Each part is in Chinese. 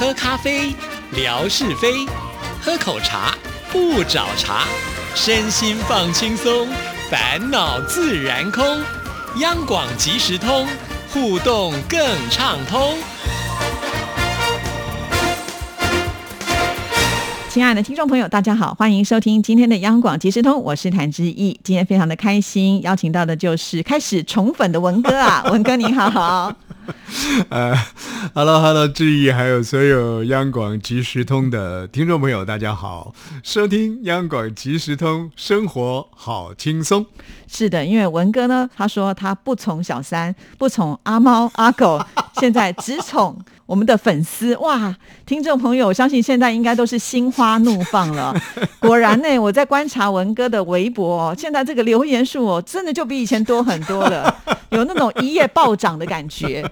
喝咖啡，聊是非；喝口茶，不找茬。身心放轻松，烦恼自然空。央广即时通，互动更畅通。亲爱的听众朋友，大家好，欢迎收听今天的央广即时通，我是谭志毅。今天非常的开心，邀请到的就是开始宠粉的文哥啊，文哥你好。呃，Hello Hello，志毅，还有所有央广即时通的听众朋友，大家好，收听央广即时通，生活好轻松。是的，因为文哥呢，他说他不宠小三，不宠阿猫阿狗，现在只宠我们的粉丝。哇，听众朋友，我相信现在应该都是心花怒放了。果然呢，我在观察文哥的微博，现在这个留言数哦，真的就比以前多很多了，有那种一夜暴涨的感觉。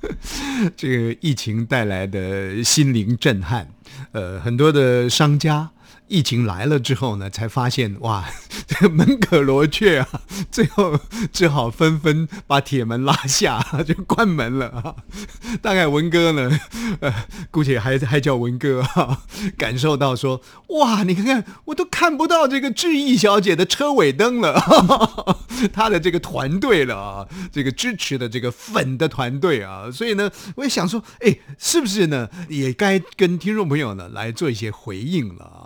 这个疫情带来的心灵震撼，呃，很多的商家。疫情来了之后呢，才发现哇，这 个门可罗雀啊，最后只好纷纷把铁门拉下，就关门了啊。大概文哥呢，呃，姑且还还叫文哥哈，感受到说哇，你看看我都看不到这个志毅小姐的车尾灯了，她的这个团队了啊，这个支持的这个粉的团队啊，所以呢，我也想说，哎，是不是呢，也该跟听众朋友呢来做一些回应了啊？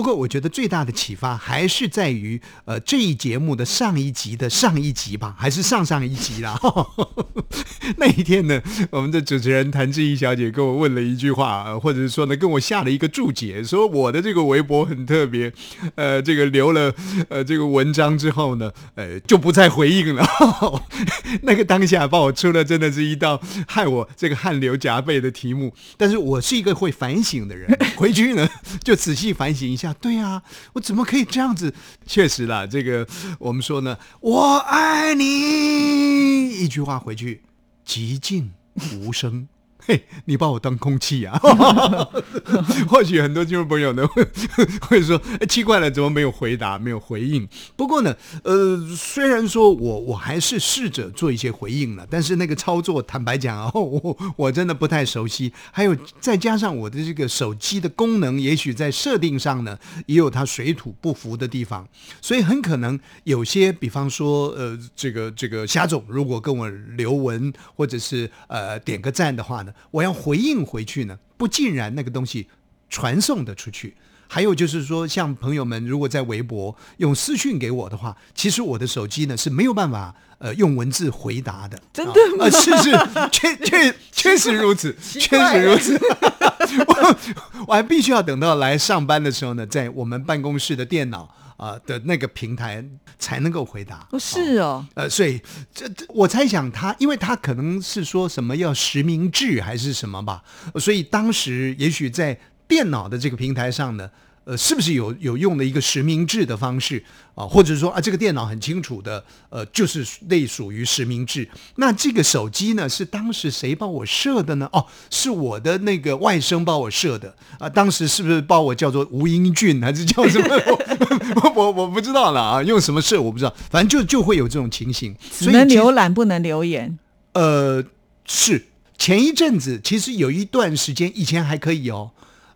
不过，我觉得最大的启发还是在于，呃，这一节目的上一集的上一集吧，还是上上一集啦。那一天呢，我们的主持人谭志怡小姐跟我问了一句话，或者是说呢，跟我下了一个注解，说我的这个微博很特别，呃，这个留了呃这个文章之后呢，呃，就不再回应了。那个当下把我出了真的是一道害我这个汗流浃背的题目。但是我是一个会反省的人，回去呢就仔细反省。一下，对呀，我怎么可以这样子？确实啦，这个我们说呢，我爱你，一句话回去，寂静无声。你把我当空气啊？或许很多听众朋友呢会会说，哎，奇怪了，怎么没有回答，没有回应？不过呢，呃，虽然说我我还是试着做一些回应了，但是那个操作，坦白讲啊，我我真的不太熟悉。还有再加上我的这个手机的功能，也许在设定上呢，也有它水土不服的地方，所以很可能有些，比方说，呃，这个这个虾总如果跟我留文或者是呃点个赞的话呢？我要回应回去呢，不尽然那个东西传送的出去。还有就是说，像朋友们如果在微博用私讯给我的话，其实我的手机呢是没有办法呃用文字回答的。真的吗？是是，确确确实如此，确实如此。我 我还必须要等到来上班的时候呢，在我们办公室的电脑。啊的那个平台才能够回答，不是哦，呃，所以这这我猜想他，因为他可能是说什么要实名制还是什么吧，所以当时也许在电脑的这个平台上呢。呃，是不是有有用的一个实名制的方式啊？或者说啊，这个电脑很清楚的，呃，就是类属于实名制。那这个手机呢，是当时谁帮我设的呢？哦，是我的那个外甥帮我设的啊。当时是不是把我叫做吴英俊，还是叫什么？我 我我不知道了啊，用什么设我不知道，反正就就会有这种情形。只能浏览不能留言。呃，是前一阵子其实有一段时间，以前还可以哦。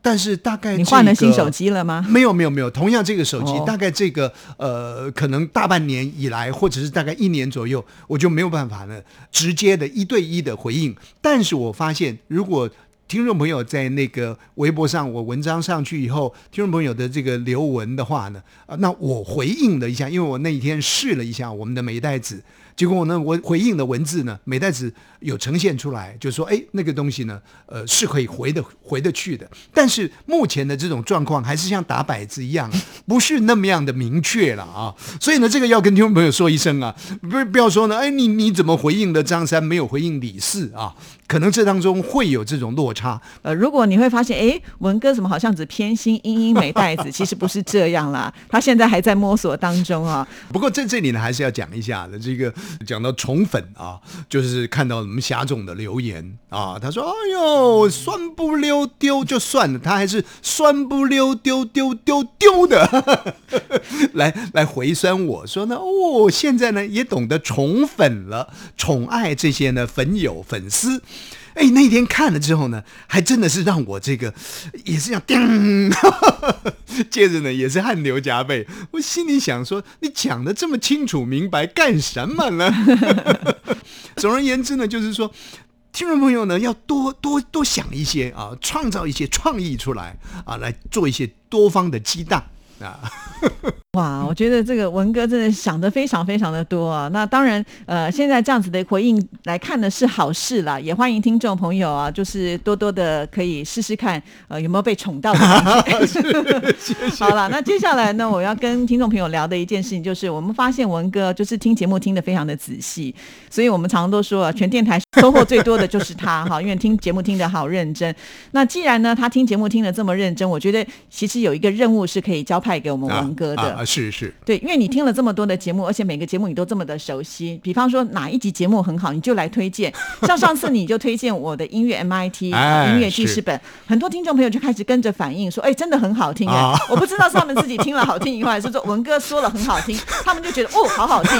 但是大概你换了新手机了吗？没有没有没有，同样这个手机大概这个呃，可能大半年以来，或者是大概一年左右，我就没有办法呢，直接的一对一的回应。但是我发现，如果听众朋友在那个微博上，我文章上去以后，听众朋友的这个留文的话呢，啊，那我回应了一下，因为我那一天试了一下我们的美袋子。结果呢，我回应的文字呢，美袋子有呈现出来，就说，哎，那个东西呢，呃，是可以回的，回得去的。但是目前的这种状况，还是像打摆子一样，不是那么样的明确了啊。所以呢，这个要跟听众朋友说一声啊，不不要说呢，哎，你你怎么回应的张三，没有回应李四啊？可能这当中会有这种落差。呃，如果你会发现，哎，文哥怎么好像只偏心英英没袋子，其实不是这样啦，他现在还在摸索当中啊。不过在这里呢，还是要讲一下的这个。讲到宠粉啊，就是看到我们霞总的留言啊，他说：“哎呦，酸不溜丢就算了，他还是酸不溜丢丢丢丢的，来来回酸我说呢，哦，现在呢也懂得宠粉了，宠爱这些呢粉友粉丝。”哎，那天看了之后呢，还真的是让我这个也是这样叮，接着呢也是汗流浃背。我心里想说，你讲的这么清楚明白干什么呢？总而言之呢，就是说，听众朋友呢要多多多想一些啊，创造一些创意出来啊，来做一些多方的激荡啊。哇，我觉得这个文哥真的想的非常非常的多啊。那当然，呃，现在这样子的回应来看呢是好事啦，也欢迎听众朋友啊，就是多多的可以试试看，呃，有没有被宠到的 感觉。好了，那接下来呢，我要跟听众朋友聊的一件事情，就是我们发现文哥就是听节目听得非常的仔细，所以我们常常都说啊，全电台收获最多的就是他哈，因为听节目听得好认真。那既然呢，他听节目听得这么认真，我觉得其实有一个任务是可以交派给我们文哥的。是是，对，因为你听了这么多的节目，而且每个节目你都这么的熟悉。比方说哪一集节目很好，你就来推荐。像上次你就推荐我的音乐 MIT 音乐记事本，很多听众朋友就开始跟着反应说：“哎，真的很好听啊！” 我不知道是他们自己听了好听以外，还是说文哥说了很好听，他们就觉得哦，好好听。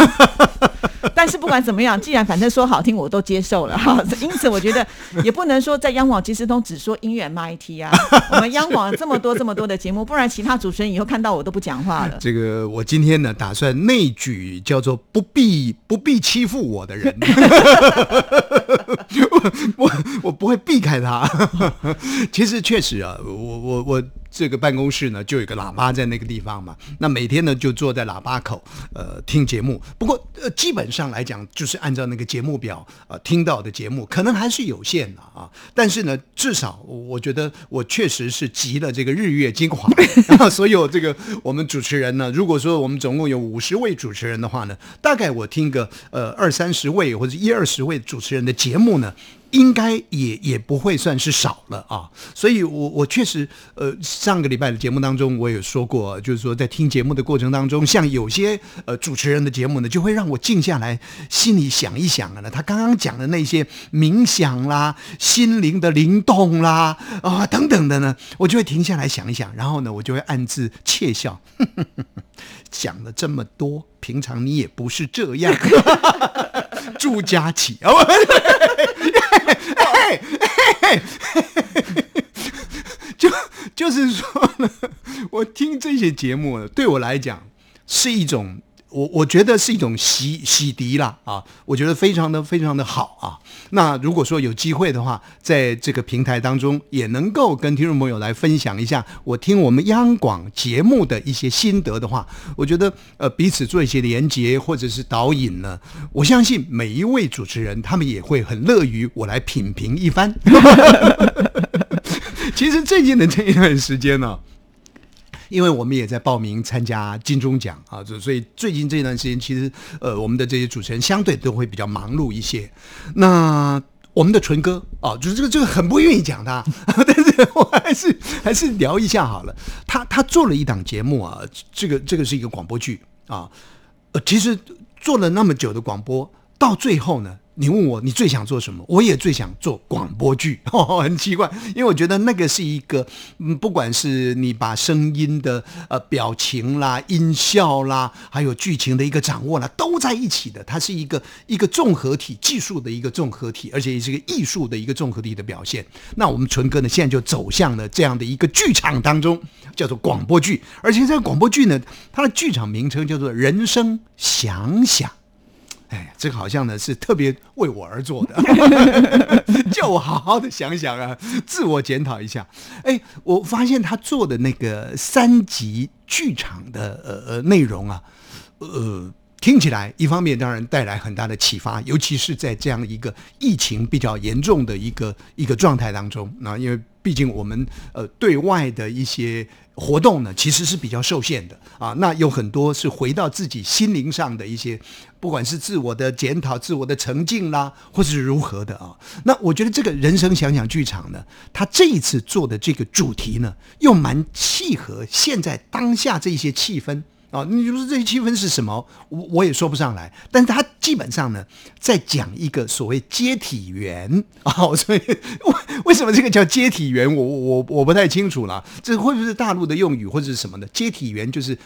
但是不管怎么样，既然反正说好听，我都接受了哈。因此，我觉得也不能说在央广即时通只说音乐 MIT 啊。我们央广这么多这么多的节目，不然其他主持人以后看到我都不讲话了。这个我今天呢，打算内举叫做“不必不必欺负我的人”，我我不会避开他。其实确实啊，我我我。这个办公室呢，就有个喇叭在那个地方嘛。那每天呢，就坐在喇叭口，呃，听节目。不过，呃，基本上来讲，就是按照那个节目表，呃，听到的节目可能还是有限的啊。但是呢，至少我觉得我确实是集了这个日月精华。所有这个我们主持人呢，如果说我们总共有五十位主持人的话呢，大概我听个呃二三十位或者一二十位主持人的节目呢。应该也也不会算是少了啊，所以，我我确实，呃，上个礼拜的节目当中，我有说过，就是说，在听节目的过程当中，像有些呃主持人的节目呢，就会让我静下来，心里想一想呢，他刚刚讲的那些冥想啦、心灵的灵动啦啊等等的呢，我就会停下来想一想，然后呢，我就会暗自窃笑，讲了这么多，平常你也不是这样，朱家琪 哎哎。就就是说呢，我听这些节目，对我来讲是一种。我我觉得是一种洗洗涤啦啊，我觉得非常的非常的好啊。那如果说有机会的话，在这个平台当中，也能够跟听众朋友来分享一下我听我们央广节目的一些心得的话，我觉得呃彼此做一些连接或者是导引呢，我相信每一位主持人他们也会很乐于我来品评一番。其实最近的这一段时间呢。因为我们也在报名参加金钟奖啊，所以最近这段时间，其实呃，我们的这些主持人相对都会比较忙碌一些。那我们的纯哥啊，就是这个这个很不愿意讲他，但是我还是还是聊一下好了。他他做了一档节目啊，这个这个是一个广播剧啊，呃，其实做了那么久的广播，到最后呢。你问我你最想做什么？我也最想做广播剧，很奇怪，因为我觉得那个是一个，嗯，不管是你把声音的呃表情啦、音效啦，还有剧情的一个掌握啦，都在一起的，它是一个一个综合体，技术的一个综合体，而且也是个艺术的一个综合体的表现。那我们纯哥呢，现在就走向了这样的一个剧场当中，叫做广播剧，而且这个广播剧呢，它的剧场名称叫做《人生想想》。哎，这个好像呢是特别为我而做的，叫我好好的想想啊，自我检讨一下。哎，我发现他做的那个三级剧场的呃呃内容啊，呃，听起来一方面当然带来很大的启发，尤其是在这样一个疫情比较严重的一个一个状态当中，那因为毕竟我们呃对外的一些。活动呢，其实是比较受限的啊。那有很多是回到自己心灵上的一些，不管是自我的检讨、自我的沉静啦，或是如何的啊。那我觉得这个人生想想剧场呢，他这一次做的这个主题呢，又蛮契合现在当下这些气氛。哦，你说这些气氛是什么？我我也说不上来。但是他基本上呢，在讲一个所谓接体员啊，所以为为什么这个叫接体员？我我我不太清楚了。这会不会是大陆的用语或者是什么的？接体员就是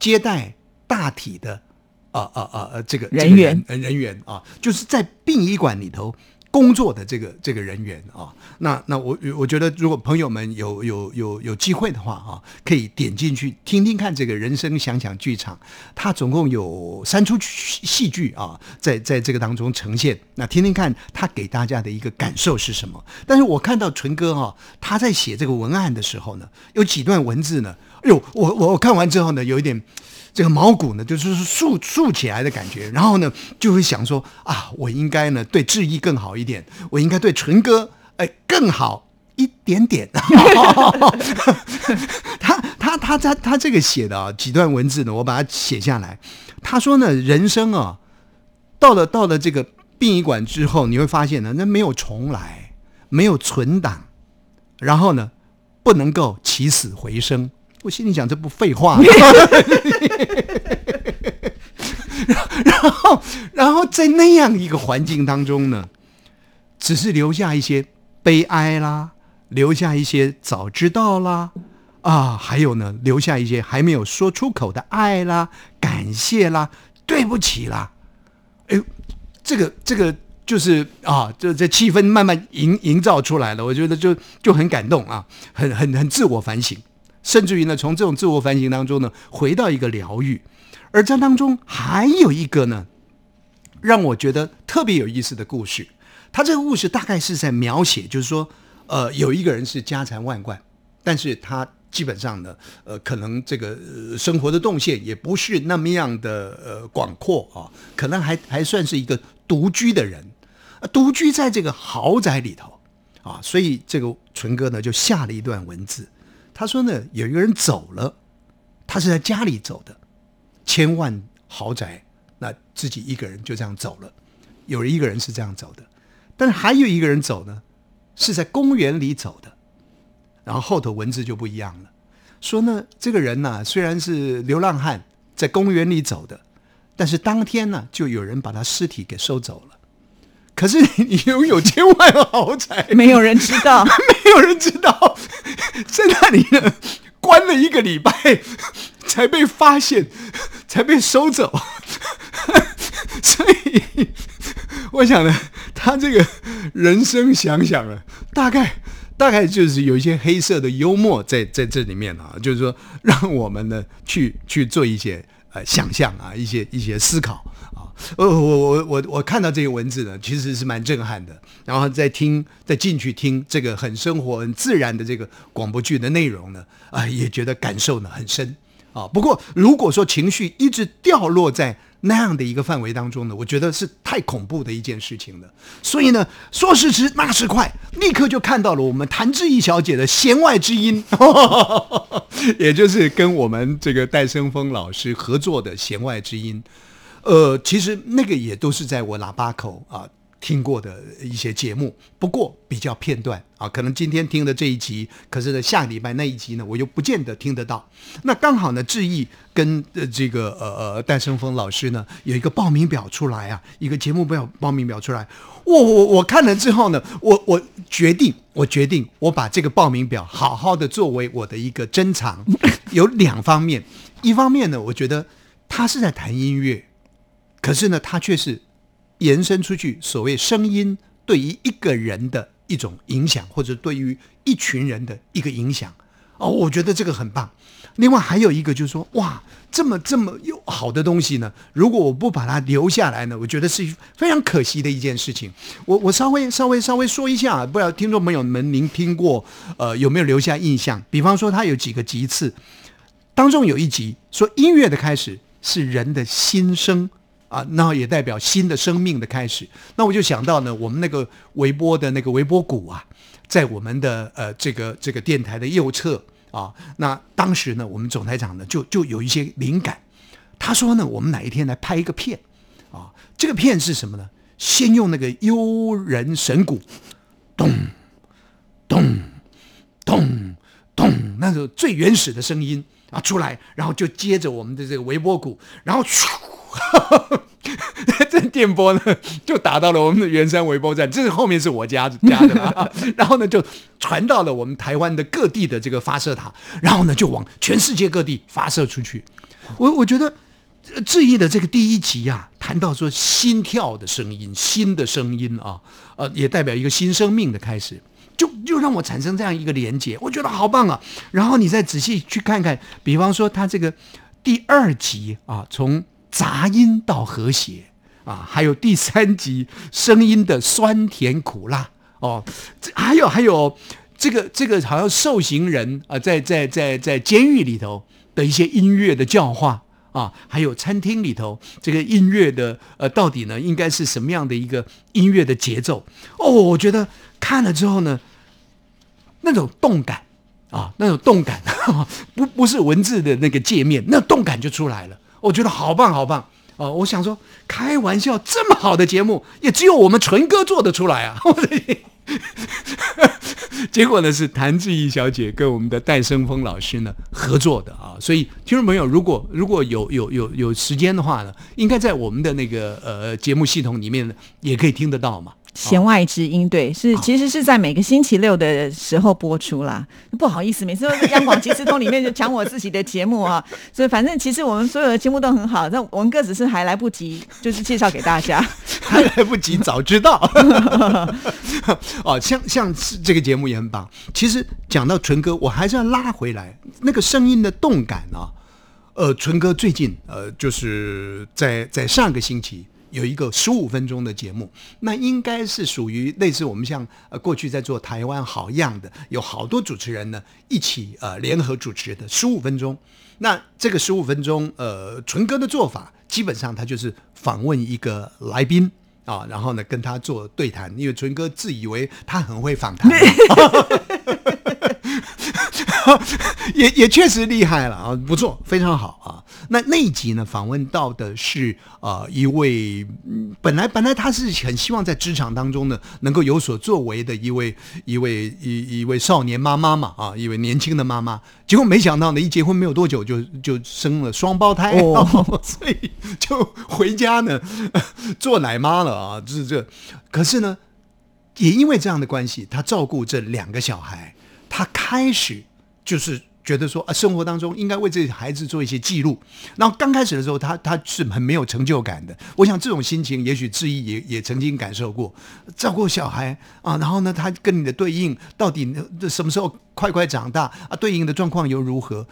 接待大体的啊啊啊呃这个人员人员啊，就是在殡仪馆里头工作的这个这个人员啊。那那我我觉得，如果朋友们有有有有机会的话啊，可以点进去听听看这个人生想想剧场，它总共有三出戏剧啊，在在这个当中呈现。那听听看他给大家的一个感受是什么？但是我看到纯哥哈，他在写这个文案的时候呢，有几段文字呢，哎呦，我我看完之后呢，有一点。这个毛骨呢，就是竖竖起来的感觉，然后呢，就会想说啊，我应该呢对志毅更好一点，我应该对纯哥哎更好一点点。他他他他他这个写的啊几段文字呢，我把它写下来。他说呢，人生啊，到了到了这个殡仪馆之后，你会发现呢，那没有重来，没有存档，然后呢，不能够起死回生。我心里想，这不废话。然后，然后在那样一个环境当中呢，只是留下一些悲哀啦，留下一些早知道啦，啊，还有呢，留下一些还没有说出口的爱啦、感谢啦、对不起啦。哎，这个这个就是啊，这这气氛慢慢营营造出来了，我觉得就就很感动啊，很很很自我反省。甚至于呢，从这种自我反省当中呢，回到一个疗愈，而这当中还有一个呢，让我觉得特别有意思的故事。他这个故事大概是在描写，就是说，呃，有一个人是家财万贯，但是他基本上呢，呃，可能这个生活的动线也不是那么样的呃广阔啊，可能还还算是一个独居的人，独居在这个豪宅里头啊，所以这个纯哥呢就下了一段文字。他说呢，有一个人走了，他是在家里走的，千万豪宅，那自己一个人就这样走了。有一个人是这样走的，但是还有一个人走呢，是在公园里走的。然后后头文字就不一样了，说呢，这个人呢虽然是流浪汉，在公园里走的，但是当天呢就有人把他尸体给收走了。可是你拥有千万豪宅，没有人知道，没 有人知道，在那里呢，关了一个礼拜，才被发现，才被收走。所以，我想呢，他这个人生想想啊，大概大概就是有一些黑色的幽默在在这里面啊，就是说，让我们呢去去做一些呃想象啊，一些一些思考。呃，我我我我看到这个文字呢，其实是蛮震撼的。然后再听，再进去听这个很生活、很自然的这个广播剧的内容呢，啊，也觉得感受呢很深啊。不过，如果说情绪一直掉落在那样的一个范围当中呢，我觉得是太恐怖的一件事情了。所以呢，说时迟，那时快，立刻就看到了我们谭志毅小姐的弦外之音，也就是跟我们这个戴生峰老师合作的弦外之音。呃，其实那个也都是在我喇叭口啊听过的一些节目，不过比较片段啊，可能今天听的这一集，可是呢下礼拜那一集呢，我又不见得听得到。那刚好呢，志毅跟呃这个呃呃戴胜峰老师呢有一个报名表出来啊，一个节目表报名表出来，我我我看了之后呢，我我决定，我决定我把这个报名表好好的作为我的一个珍藏，有两方面，一方面呢，我觉得他是在谈音乐。可是呢，它却是延伸出去，所谓声音对于一个人的一种影响，或者对于一群人的一个影响哦，我觉得这个很棒。另外还有一个就是说，哇，这么这么有好的东西呢，如果我不把它留下来呢，我觉得是非常可惜的一件事情。我我稍微稍微稍微说一下，不知道听众朋友们您听过呃有没有留下印象？比方说，它有几个集次，当中有一集说音乐的开始是人的心声。啊，那也代表新的生命的开始。那我就想到呢，我们那个微波的那个微波鼓啊，在我们的呃这个这个电台的右侧啊。那当时呢，我们总台长呢就就有一些灵感，他说呢，我们哪一天来拍一个片啊？这个片是什么呢？先用那个幽人神鼓，咚咚咚咚，那种最原始的声音啊出来，然后就接着我们的这个微波鼓，然后。这电波呢，就打到了我们的圆山微波站，这是后面是我家家的，然后呢，就传到了我们台湾的各地的这个发射塔，然后呢，就往全世界各地发射出去。我我觉得呃志毅的这个第一集啊，谈到说心跳的声音，新的声音啊，呃，也代表一个新生命的开始，就就让我产生这样一个连接，我觉得好棒啊。然后你再仔细去看看，比方说他这个第二集啊，从杂音到和谐啊，还有第三集声音的酸甜苦辣哦，这还有还有这个这个好像受刑人啊、在在在在监狱里头的一些音乐的教化。啊，还有餐厅里头这个音乐的呃，到底呢应该是什么样的一个音乐的节奏？哦，我觉得看了之后呢，那种动感啊，那种动感，不不是文字的那个界面，那动感就出来了。我觉得好棒好棒哦！我想说，开玩笑，这么好的节目，也只有我们纯哥做得出来啊！结果呢是谭志毅小姐跟我们的戴生峰老师呢合作的啊，所以听众朋友如果如果有有有有时间的话呢，应该在我们的那个呃节目系统里面呢也可以听得到嘛。弦外之音，对，是其实是在每个星期六的时候播出啦。不好意思，每次都在央广即时通里面就讲我自己的节目啊，所以反正其实我们所有的节目都很好，但文哥只是还来不及就是介绍给大家，还来不及，早知道。哦，像像是这个节目也很棒。其实讲到纯哥，我还是要拉回来那个声音的动感啊。呃，纯哥最近呃，就是在在上个星期。有一个十五分钟的节目，那应该是属于类似我们像呃过去在做台湾好样的，有好多主持人呢一起呃联合主持的十五分钟。那这个十五分钟，呃，纯哥的做法基本上他就是访问一个来宾啊，然后呢跟他做对谈，因为纯哥自以为他很会访谈。也也确实厉害了啊，不错，非常好啊。那那一集呢，访问到的是呃一位本来本来他是很希望在职场当中呢能够有所作为的一位一位一一位少年妈妈嘛啊，一位年轻的妈妈，结果没想到呢，一结婚没有多久就就生了双胞胎，所以就回家呢做奶妈了啊，就是这。可是呢，也因为这样的关系，他照顾这两个小孩，他开始。就是觉得说啊，生活当中应该为这些孩子做一些记录。然后刚开始的时候，他他是很没有成就感的。我想这种心情，也许志毅也也曾经感受过。照顾小孩啊，然后呢，他跟你的对应到底什么时候快快长大啊？对应的状况又如何？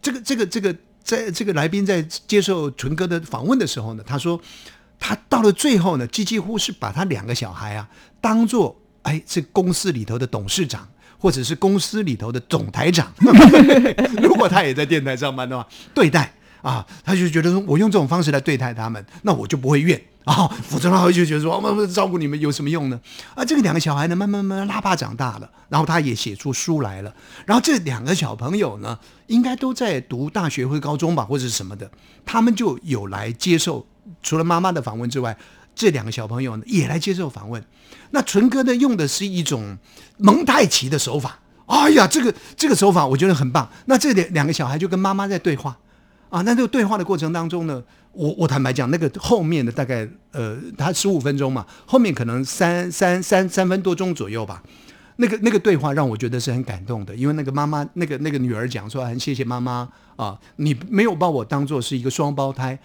这个这个这个，在这个来宾在接受纯哥的访问的时候呢，他说他到了最后呢，几几乎是把他两个小孩啊当做哎这公司里头的董事长。或者是公司里头的总台长，如果他也在电台上班的话，对待啊，他就觉得说，我用这种方式来对待他们，那我就不会怨啊。否则的话，就觉得说，我照顾你们有什么用呢？啊，这个两个小孩呢，慢慢慢慢拉巴长大了，然后他也写出书来了。然后这两个小朋友呢，应该都在读大学或高中吧，或者是什么的，他们就有来接受除了妈妈的访问之外。这两个小朋友呢，也来接受访问。那纯哥呢，用的是一种蒙太奇的手法。哎呀，这个这个手法我觉得很棒。那这两两个小孩就跟妈妈在对话啊。那这个对话的过程当中呢，我我坦白讲，那个后面的大概呃，他十五分钟嘛，后面可能三三三三分多钟左右吧。那个那个对话让我觉得是很感动的，因为那个妈妈那个那个女儿讲说很谢谢妈妈啊，你没有把我当做是一个双胞胎。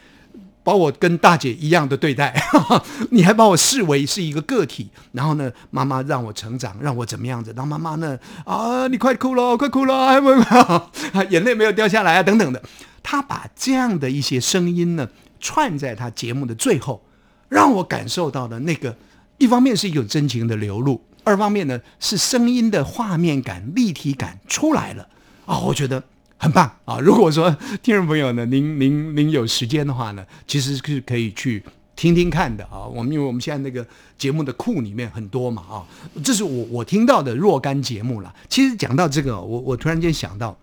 把我跟大姐一样的对待，你还把我视为是一个个体，然后呢，妈妈让我成长，让我怎么样子？然后妈妈呢，啊，你快哭了，快哭了，还没有，眼泪没有掉下来啊，等等的。他把这样的一些声音呢，串在他节目的最后，让我感受到的那个，一方面是一种真情的流露，二方面呢是声音的画面感、立体感出来了啊，我觉得。很棒啊！如果说听众朋友呢，您您您有时间的话呢，其实是可以去听听看的啊。我们因为我们现在那个节目的库里面很多嘛啊，这是我我听到的若干节目了。其实讲到这个，我我突然间想到，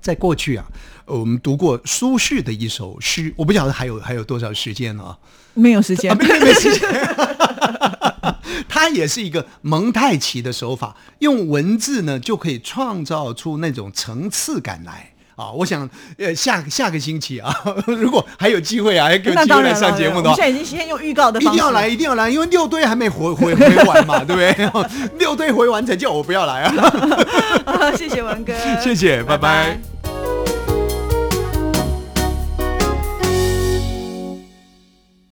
在过去啊，我们读过苏轼的一首诗，我不晓得还有还有多少时间了，没有时间，没有时间。它也是一个蒙太奇的手法，用文字呢就可以创造出那种层次感来啊！我想，呃，下下个星期啊，如果还有机会啊，还有机会来上节目的话，现在已经先用预告的，一定要来，一定要来，因为六堆还没回回回完嘛，对不对？六堆回完才叫我不要来啊！谢谢文哥，谢谢，拜拜。